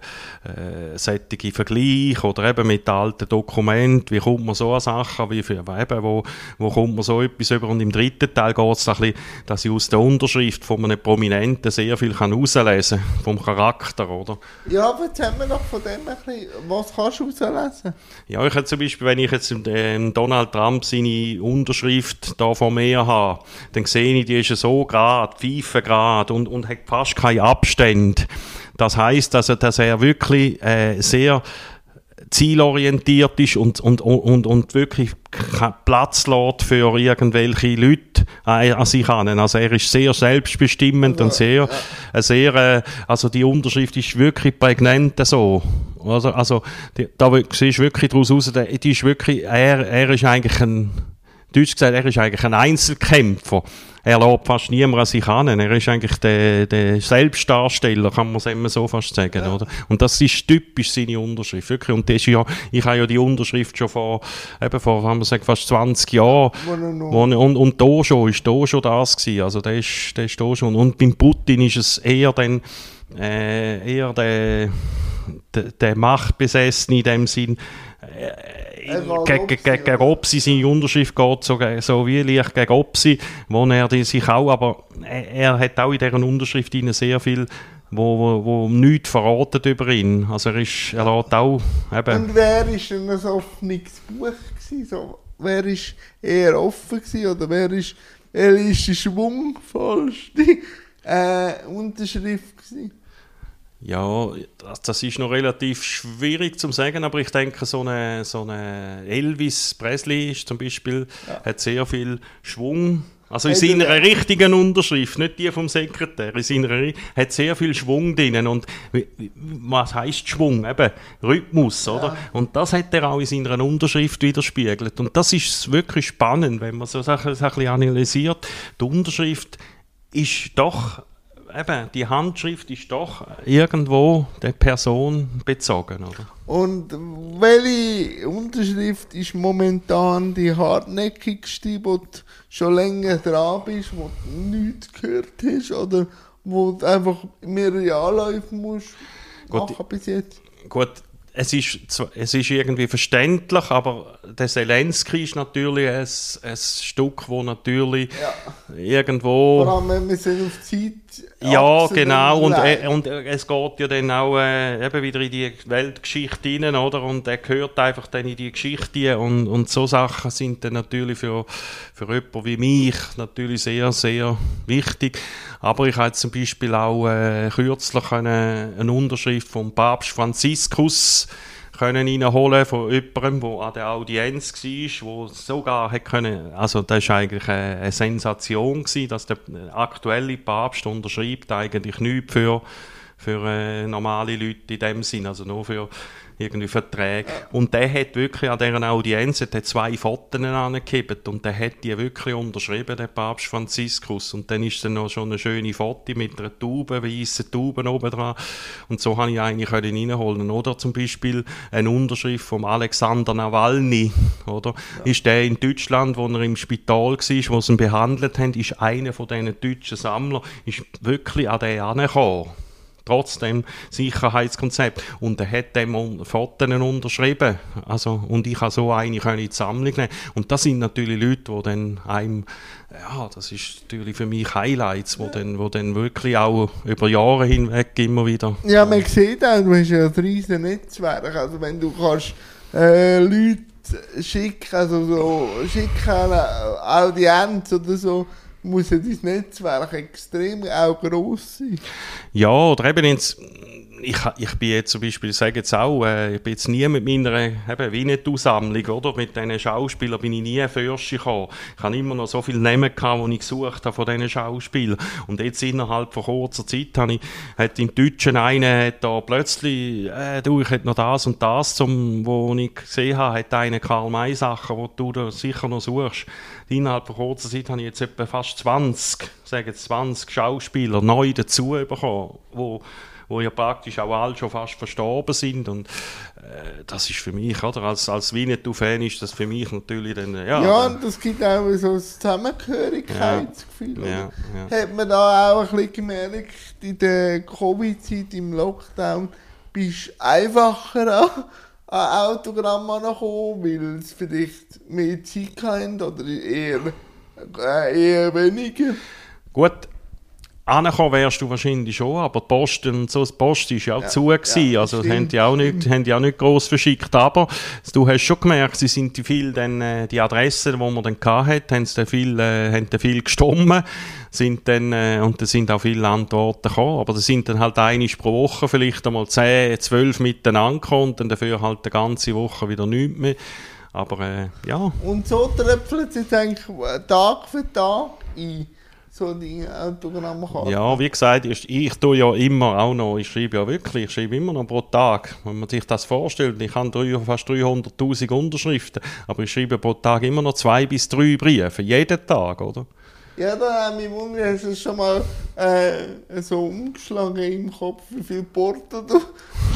sättigen Vergleich oder eben mit alten Dokumenten. Wie kommt man so an Sachen? Wie, eben, wo, wo kommt man so etwas über? Und im dritten Teil geht es ein bisschen, dass ich aus der Unterschrift von einem Prominenten sehr viel kann herauslesen kann, vom Charakter, oder? Ja, aber jetzt haben wir noch von dem ein bisschen, was kannst du herauslesen? Ja, ich habe zum Beispiel, wenn ich jetzt ähm, Donald Trump seine Unterschrift da vor mir habe, dann sehe ich, die ist so Grad, Pfeifengrad und, und hat fast keine Abstände. Das heißt, also, dass er wirklich äh, sehr zielorientiert ist und, und, und, und wirklich Platz lässt für irgendwelche Leute an sich an. Also er ist sehr selbstbestimmend ja, und sehr, ja. sehr äh, also die Unterschrift ist wirklich prägnant so. Also, also die, da siehst du wirklich daraus raus, die ist wirklich, er, er ist eigentlich ein, Deutsch gesagt, er ist eigentlich ein Einzelkämpfer er lässt fast niemand an sich an. Er ist eigentlich der, der Selbstdarsteller, kann man es immer so fast sagen, ja. oder? Und das ist typisch seine Unterschrift, wirklich. Und das ist ja, ich habe ja die Unterschrift schon vor, eben vor, kann man sagen, fast 20 Jahren. Wo, und, und da schon, ist da schon das gewesen. Also, der ist, der ist da schon. Und beim Putin ist es eher dann, äh, eher der, der, der Machtbesessene in dem Sinn, äh, gegen, gegen Opsi, seine Unterschrift geht so, so wie leicht gegen Opsi, wo er sich auch, aber er hat auch in dieser Unterschrift sehr viel wo, wo, wo nichts verratet über ihn. Also er ist, er lässt auch eben... Und wer ist denn ein offenes Buch gewesen? So, wer ist eher offen gewesen oder wer ist, die schwungvollste äh, Unterschrift gewesen? Ja, das ist noch relativ schwierig zu sagen, aber ich denke, so eine, so eine Elvis Presley ist zum Beispiel, ja. hat sehr viel Schwung. Also in seiner richtigen Unterschrift, nicht die vom Sekretär, in seiner hat sehr viel Schwung drin. Und was heißt Schwung? Eben Rhythmus, oder? Ja. Und das hat er auch in seiner Unterschrift widerspiegelt. Und das ist wirklich spannend, wenn man so Sachen bisschen analysiert. Die Unterschrift ist doch eben, die Handschrift ist doch irgendwo der Person bezogen, oder? Und welche Unterschrift ist momentan die hartnäckigste, wo du schon länger dran bist, wo du nichts gehört hast oder wo du einfach mehrere Anläufe musst machen bis jetzt? Gut, es ist, es ist irgendwie verständlich, aber der Zelensky ist natürlich ein, ein Stück, wo natürlich ja. irgendwo... Vor allem, wir sind auf Zeit... Ja, genau, und, äh, und äh, es geht ja dann auch äh, eben wieder in die Weltgeschichte rein, oder? Und er gehört einfach dann in die Geschichte und, und so Sachen sind dann natürlich für, für jemanden wie mich natürlich sehr, sehr wichtig. Aber ich habe zum Beispiel auch äh, kürzlich eine, eine Unterschrift vom Papst Franziskus können reinholen von jemandem, der an der Audienz war, wo sogar hat können, also das war eigentlich eine, eine Sensation gewesen, dass der aktuelle Papst unterschreibt eigentlich nichts für, für äh, normale Leute in dem Sinn, also nur für irgendwie Verträge. Und der hat wirklich an dieser Audienz hat zwei Fotos angegeben und der hat die wirklich unterschrieben, der Papst Franziskus. Und dann ist dann noch schon eine schöne Foto mit einer Taube, weißen Tauben oben dran. Und so habe ich eigentlich reinholen Oder zum Beispiel eine Unterschrift von Alexander Nawalny, oder? Ja. Ist der in Deutschland, wo er im Spital war, wo sie ihn behandelt haben, ist einer von diesen deutschen Sammlern, ist wirklich an den angekommen trotzdem Sicherheitskonzept. Und er hat dem Fotos unterschrieben. Also, und ich habe so eine in die Sammlung nehmen. Und das sind natürlich Leute, die dann einem, ja, das ist natürlich für mich Highlights, wo dann, wo dann wirklich auch über Jahre hinweg immer wieder... Ja, man sieht auch, du hast ja ein riesiges Netzwerk. Also wenn du kannst äh, Leute schicken, also so schicken Audienz oder so, muss ja dein Netzwerk extrem auch gross sein. Ja, oder eben ins ich, ich bin jetzt zum Beispiel, ich sage jetzt auch, äh, ich bin jetzt nie mit meiner eben, Winnetou-Sammlung, oder? Mit diesen Schauspielern bin ich nie Fürst gekommen. Ich habe immer noch so viele Namen gehabt, die ich gesucht habe von diesen Schauspielern. Und jetzt innerhalb von kurzer Zeit habe ich, hat im Deutschen einer da plötzlich, äh, du, ich hätte noch das und das, zum, wo ich gesehen habe, hat einer Karl May Sachen, die du da sicher noch suchst. Innerhalb von kurzer Zeit habe ich jetzt etwa fast 20, sage jetzt 20 Schauspieler neu dazu bekommen, wo wo ja praktisch auch alle schon fast verstorben sind und äh, das ist für mich, oder, als, als Winnetou-Fan ist das für mich natürlich dann, ja. Ja, und das gibt auch so ein Zusammengehörigkeitsgefühl. Ja, ja. Hat man da auch ein bisschen gemerkt, in der Covid-Zeit, im Lockdown, bist du einfacher an, an Autogramm angekommen, weil es vielleicht mehr Zeit hatten oder eher, äh, eher weniger. Gut, Angekommen wärst du wahrscheinlich schon, aber die Post, und so, die Post ist ja auch Ja, zu gewesen, ja, also das haben die auch nicht, haben die auch nicht gross verschickt, aber du hast schon gemerkt, sie sind die viel dann, äh, die Adressen, die man dann hatte, haben sie dann viel, äh, haben dann viel gestummen, sind dann, äh, und da sind auch viele Antworten gekommen, aber das sind dann halt eine pro Woche vielleicht einmal 10, 12 miteinander gekommen und dann dafür halt eine ganze Woche wieder nichts mehr, aber äh, ja, Und so tröpfelt es jetzt eigentlich Tag für Tag ein, so die Autogrammkarte. Ja, wie gesagt, ich, ich tue ja immer auch noch, ich schreibe ja wirklich, ich schreibe immer noch pro Tag. Wenn man sich das vorstellt, ich habe drei, fast 300'000 Unterschriften, aber ich schreibe pro Tag immer noch zwei bis drei Briefe, jeden Tag, oder? Ja, da haben wir Wunder, hast du schon mal äh, so umgeschlagen im Kopf, wie viel Porto du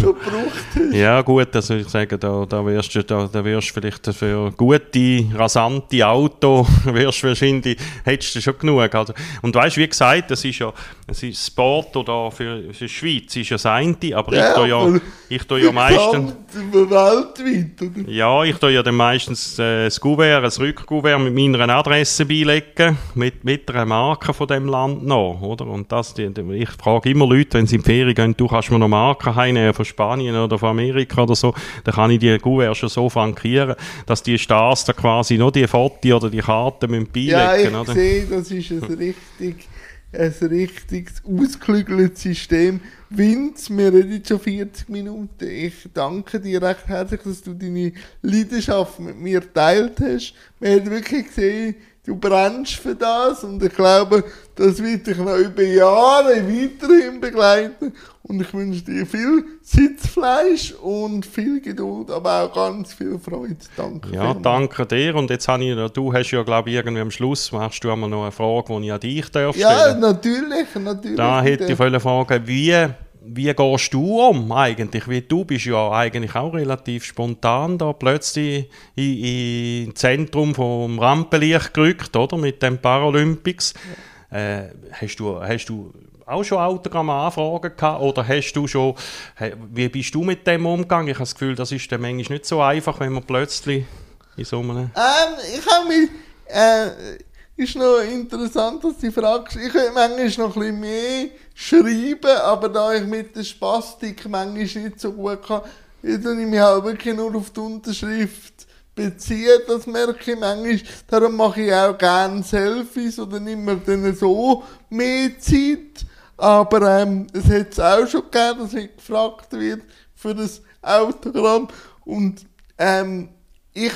schon gebraucht hast. Ja gut, also ich sage, da, da, wirst du, da, da wirst du vielleicht für gute, rasante Auto, wirst du wahrscheinlich, hättest du schon genug. Also, und weißt du, wie gesagt, das ist ja, das ist Sport oder für, für die Schweiz ist ja das eine, aber Ja, ich tue ja, ich tue ja meistens... Weltweit, oder? Ja, ich tue ja dann meistens äh, das Kuvert, ein Rückkuvert mit meiner Adresse beilegen, mit, mit einer Marke von dem Land noch, oder? Und das, die, die- ich frage immer Leute, wenn sie in die Ferien gehen, du kannst mir noch Marken heimnehmen von Spanien oder von Amerika oder so, dann kann ich die Kuvert schon so frankieren, dass die Stars da quasi noch die Fotos oder die Karten müssen Ja, beilegen, ich oder? sehe, das ist ein richtig, ein richtig ausgeklügeltes System. Vince, wir reden jetzt schon 40 Minuten. Ich danke dir recht herzlich, dass du deine Leidenschaft mit mir geteilt hast. Man hat wirklich gesehen, du brennst für das und ich glaube, das wird dich noch über Jahre weiterhin begleiten. Und ich wünsche dir viel Sitzfleisch und viel Geduld, aber auch ganz viel Freude. Danke. Ja, danke dir. Und jetzt habe ich, noch- du hast ja, glaube ich, irgendwie am Schluss, machst du einmal noch eine Frage, die ich an dich darf Ja, stellen natürlich, natürlich. Da hätte ich wollen fragen, wie, wie gehst du um eigentlich? Wie, du bist ja eigentlich auch relativ spontan da plötzlich in, in ins Zentrum vom Rampenlicht gerückt, oder? Mit den Paralympics. Äh, hast, du, hast du auch schon Autogramm-Anfragen gehabt oder hast du schon, wie bist du mit dem umgegangen? Ich habe das Gefühl, das ist dann manchmal nicht so einfach, wenn man plötzlich in so einem... Ähm, ich habe mich. Äh, ist noch interessant, dass du fragst. Ich könnte manchmal noch ein bisschen mehr schreiben, aber da ich mit der Spastik manchmal nicht so gut kann, tue ich mich halt wirklich nur auf die Unterschrift beziehen. Das merke ich manchmal. Darum mache ich auch gerne Selfies oder nehme mir dann so mehr Zeit. Aber ähm, es hat es auch schon gegeben, dass ich gefragt wird für das Autogramm. Und ähm, ich,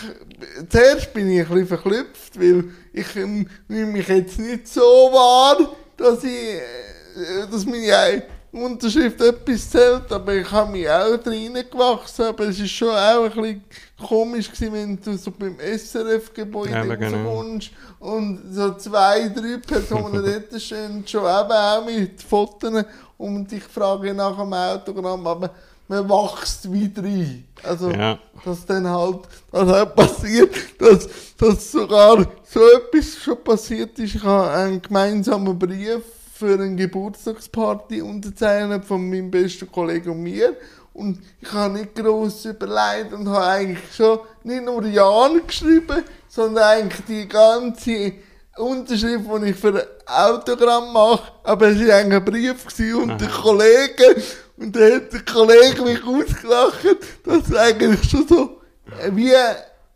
zuerst bin ich ein bisschen verklüpft, weil ich ähm, nehme mich jetzt nicht so wahr, dass ich, äh, dass meine Unterschrift etwas zählt, aber ich habe mich auch reingewachsen, aber es ist schon auch ein bisschen komisch gewesen, wenn du so beim SRF-Gebäude Ja, genau. rauskommst und so zwei, drei Personen dort stehen, schon eben auch mit Fotos und ich frage nach dem Autogramm, aber man wächst wieder rein. Also, Ja. dass dann halt, das halt passiert, dass, dass sogar so etwas schon passiert ist. Ich habe einen gemeinsamen Brief für eine Geburtstagsparty unterzeichnet von meinem besten Kollegen und mir. Und ich habe nicht gross überlegt und habe eigentlich schon nicht nur Jan geschrieben, sondern eigentlich die ganze Unterschrift, die ich für ein Autogramm mache. Aber es war eigentlich ein Brief gewesen und der Kollege, und dann hat der Kollege mich ausgelacht, dass es eigentlich schon so äh, wie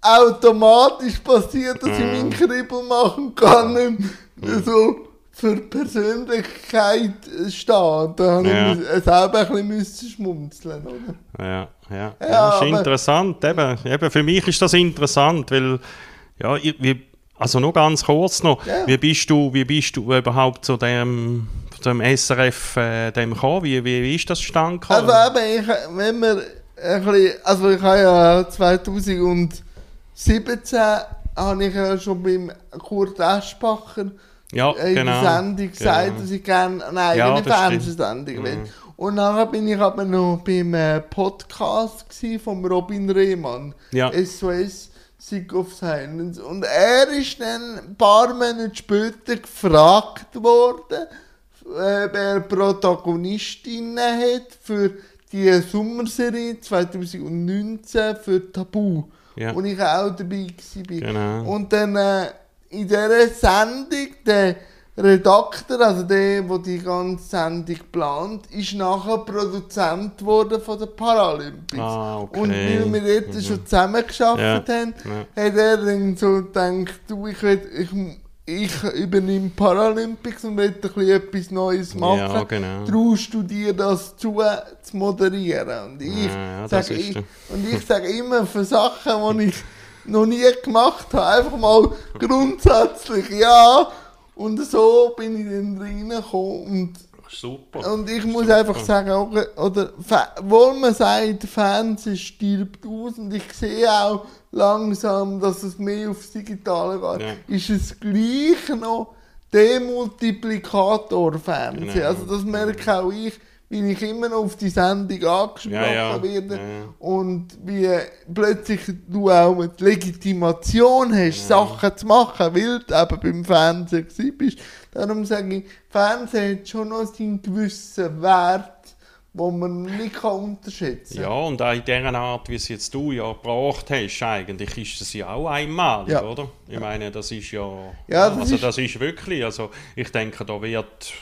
automatisch passiert, dass ich meinen Kribbel machen kann. So für Persönlichkeit steht. Da habe Ja. ich muss- selber ein bisschen schmunzeln, oder? Ja, ja. ja, Ja, das ist interessant. Eben, eben, für mich ist das interessant, weil, ja, ich, also nur ganz kurz noch, Ja. wie bist du, wie bist du überhaupt zu dem, dem SRF äh, dem gekommen? Wie, wie, wie ist das gekommen? Also eben, ich, wenn wir ein bisschen, also ich habe ja 2017 habe ich ja schon beim Kurt Eschbacher ja, in genau. der Sendung gesagt, genau. dass ich gerne eine Ja, eigene stimmt. Fernsehsendung will. Mhm. Und nachher bin ich aber noch beim äh, Podcast von Robin Rehmann, Ja. SOS Sick of Silence. Und er ist dann ein paar Monate später gefragt worden, äh, Protagonistinnen hat für die Sommerserie 2019 für Tabu, Ja. wo ich auch dabei war. Genau. Und dann äh, in dieser Sendung, der Redakteur, also der, der die ganze Sendung plant, ist nachher Produzent geworden von den Paralympics. Ah, okay. Und weil wir dort Mhm. schon zusammen geschafft Ja, haben, ja. hat er dann so gedacht, du, ich, will, ich, ich übernehme Paralympics und will ein bisschen etwas Neues machen. Ja, genau. Traust du dir das zu, zu moderieren? Und ich Ja, ja, sage ich, und ich sage immer für Sachen, die ich noch nie gemacht habe, einfach mal grundsätzlich ja. Und so bin ich dann reingekommen. Und, Super. und ich muss einfach sagen, oder, wo man sagt, Fernsehen stirbt aus und ich sehe auch langsam, dass es mehr aufs Digitale geht, Ja. ist es gleich noch der Multiplikator Fernsehen. Genau. Also das merke auch ich, wie ich immer noch auf die Sendung angesprochen Ja, ja. werde und wie plötzlich du auch die Legitimation hast, Sachen zu machen, weil du eben beim Fernsehen bist. Darum sage ich, Fernsehen hat schon noch seinen gewissen Wert, den man nicht kann unterschätzen kann. Ja, und auch in der Art, wie es jetzt du ja gebracht hast, eigentlich ist es ja auch einmalig, Ja. oder? Ich meine, das ist ja. Ja, das also ist- das ist wirklich. Also ich denke, da wird.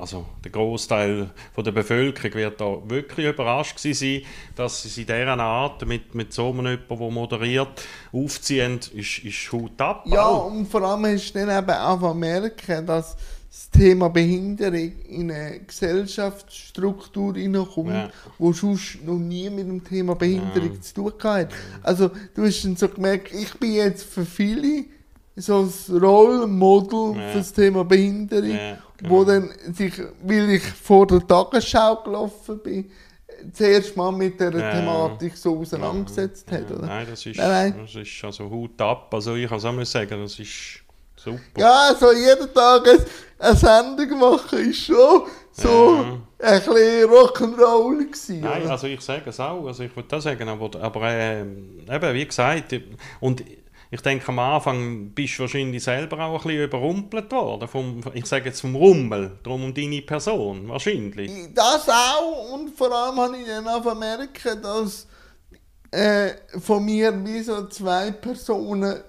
Also der Großteil der Bevölkerung wird da wirklich überrascht sein, dass sie in dieser Art mit, mit so einem jemanden, der moderiert, aufziehen, ist, ist Hut ab. Ja, auch. und vor allem hast du dann eben einfach merken, dass das Thema Behinderung in eine Gesellschaftsstruktur hineinkommt, Ja. wo sonst noch nie mit dem Thema Behinderung zu tun hat. Also du hast dann so gemerkt, ich bin jetzt für viele so ein Rollmodel Ja. für das Thema Behinderung, Ja, wo genau. dann sich, weil ich vor der Tagesschau gelaufen bin, zuerst mal mit der Ja. Thematik so auseinandergesetzt hat. Oder? Nein, das ist, Nein, nein. das ist also Hut ab. Also ich kann es auch mal sagen, das ist super. Ja, also jeden Tag ein- eine Sendung machen ist schon so ein bisschen Rock'n'Roll gewesen. Nein, oder? also ich sage es auch, also ich würde das sagen, aber, aber ähm, eben, wie gesagt, und ich denke am Anfang bist du wahrscheinlich selber auch ein bisschen überrumpelt worden, vom, ich sage jetzt vom Rummel, darum um deine Person, wahrscheinlich. Das auch und vor allem habe ich dann auch merken, dass äh, von mir wie so zwei Personen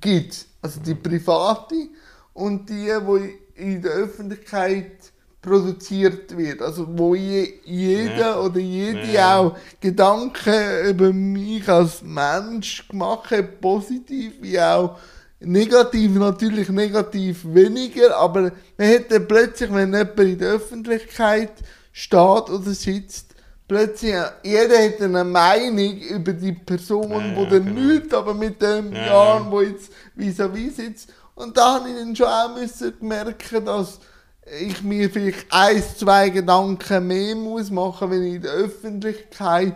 gibt. Also die private und die, die in der Öffentlichkeit produziert wird. Also wo je, jeder Ja. oder jede Ja. auch Gedanken über mich als Mensch gemacht hat, positiv wie auch negativ, natürlich negativ weniger, aber man hat dann plötzlich, wenn jemand in der Öffentlichkeit steht oder sitzt, plötzlich, äh, jeder hat eine Meinung über die Person, Ja, wo ja, dann genau. nichts, aber mit dem Ja, Jahr, ja. wo jetzt vis-à-vis sitzt. Und da habe ich dann schon auch müssen merken, dass ich mir vielleicht ein, zwei Gedanken mehr muss machen, wenn ich in der Öffentlichkeit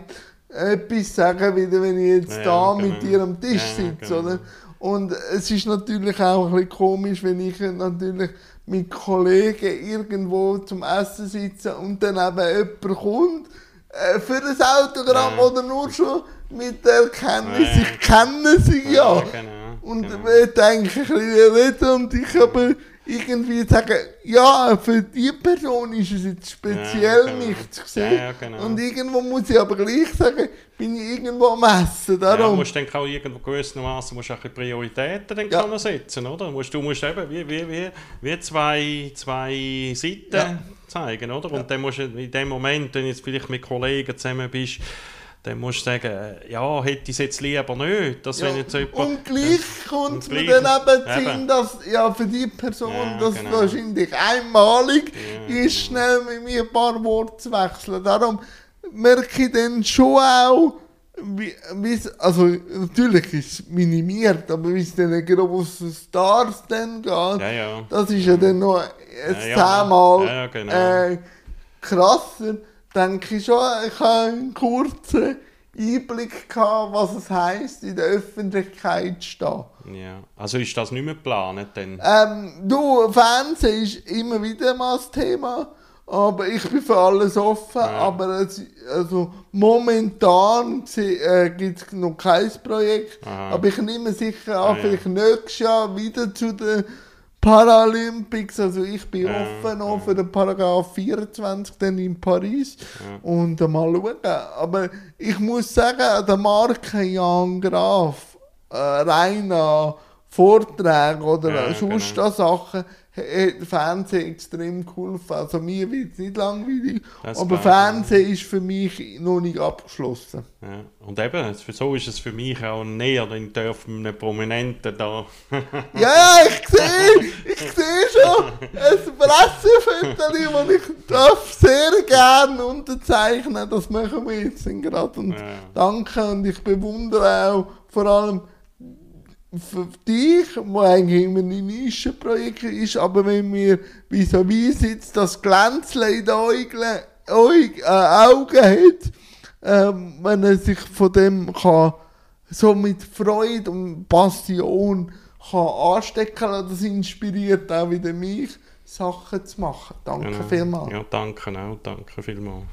etwas sage, wieder wenn ich jetzt Ja, da genau. mit dir am Tisch Ja, sitze, genau. oder? Und es ist natürlich auch ein bisschen komisch, wenn ich natürlich mit Kollegen irgendwo zum Essen sitze und dann eben jemand kommt äh, für ein Autogramm Ja. oder nur schon mit der Erkenntnis, ich kenne sie ja. genau. Und genau. wir denken ein bisschen reden und ich aber irgendwie sagen, ja, für die Person ist es jetzt speziell Ja, genau. nicht zu sehen. Ja, genau. Und irgendwo muss ich aber gleich sagen, bin ich irgendwo am Essen. Ja, du Darum. musst dann auch irgendwo gewissermaßen musst auch Prioritäten dann Ja. setzen, oder? Du musst, du musst eben wie, wie, wie, wie zwei, zwei Seiten Ja. zeigen, oder? Und dann musst du in dem Moment, wenn du jetzt vielleicht mit Kollegen zusammen bist, dann musst du sagen, äh, ja, hätte ich es jetzt lieber nicht. Dass Ja, wenn jetzt jemand, und gleich kommt es und mir dann eben. Sinn, dass ja, für die Person Ja, das genau. wahrscheinlich einmalig Ja, ist, schnell mit mir ein paar Worte zu wechseln. Darum merke ich dann schon auch, wie, wie's- also natürlich ist es minimiert, aber wie es den grossen Stars dann geht, ja, das ist ja dann noch zehnmal genau. äh, krasser. Denke ich schon, ich habe einen kurzen Einblick gehabt, was es heisst, in der Öffentlichkeit zu stehen. ja. Also ist das nicht mehr geplant dann? Ähm, du, Fernsehen ist immer wieder mal das Thema, aber ich bin für alles offen. Aber es, also momentan äh, gibt es noch kein Projekt, Aha. aber ich nehme sicher an, Ah, ja. vielleicht nächstes Jahr wieder zu den Paralympics. Also ich bin Ja, offen auch für den Paragraph 24 dann in Paris und äh, mal schauen. Aber ich muss sagen, der Marke Jan Graf, äh, rein an Vorträgen oder Ja, sonst genau. Sachen, hat Fernsehen extrem geholfen. Also mir wird es nicht langweilig, Das aber ich, Fernsehen ist für mich noch nicht abgeschlossen. Ja. Und eben, so ist es für mich auch näher, dann dürfen einen Prominenten da. Ja, ja, ich sehe, ich sehe schon ein Pressefoto, das ich darf sehr gerne unterzeichnen. Das machen wir jetzt gerade. Und Ja. danke und ich bewundere auch vor allem für dich, wo eigentlich immer ein Nischenprojekt ist, aber wenn mir vis-à-vis sitzt, das Glänzle in den Augen, Augen, äh, Augen hat, ähm, wenn er sich von dem kann, so mit Freude und Passion kann anstecken lassen, das inspiriert auch wieder mich, Sachen zu machen. Danke Genau. vielmals. Ja, danke auch, danke vielmals.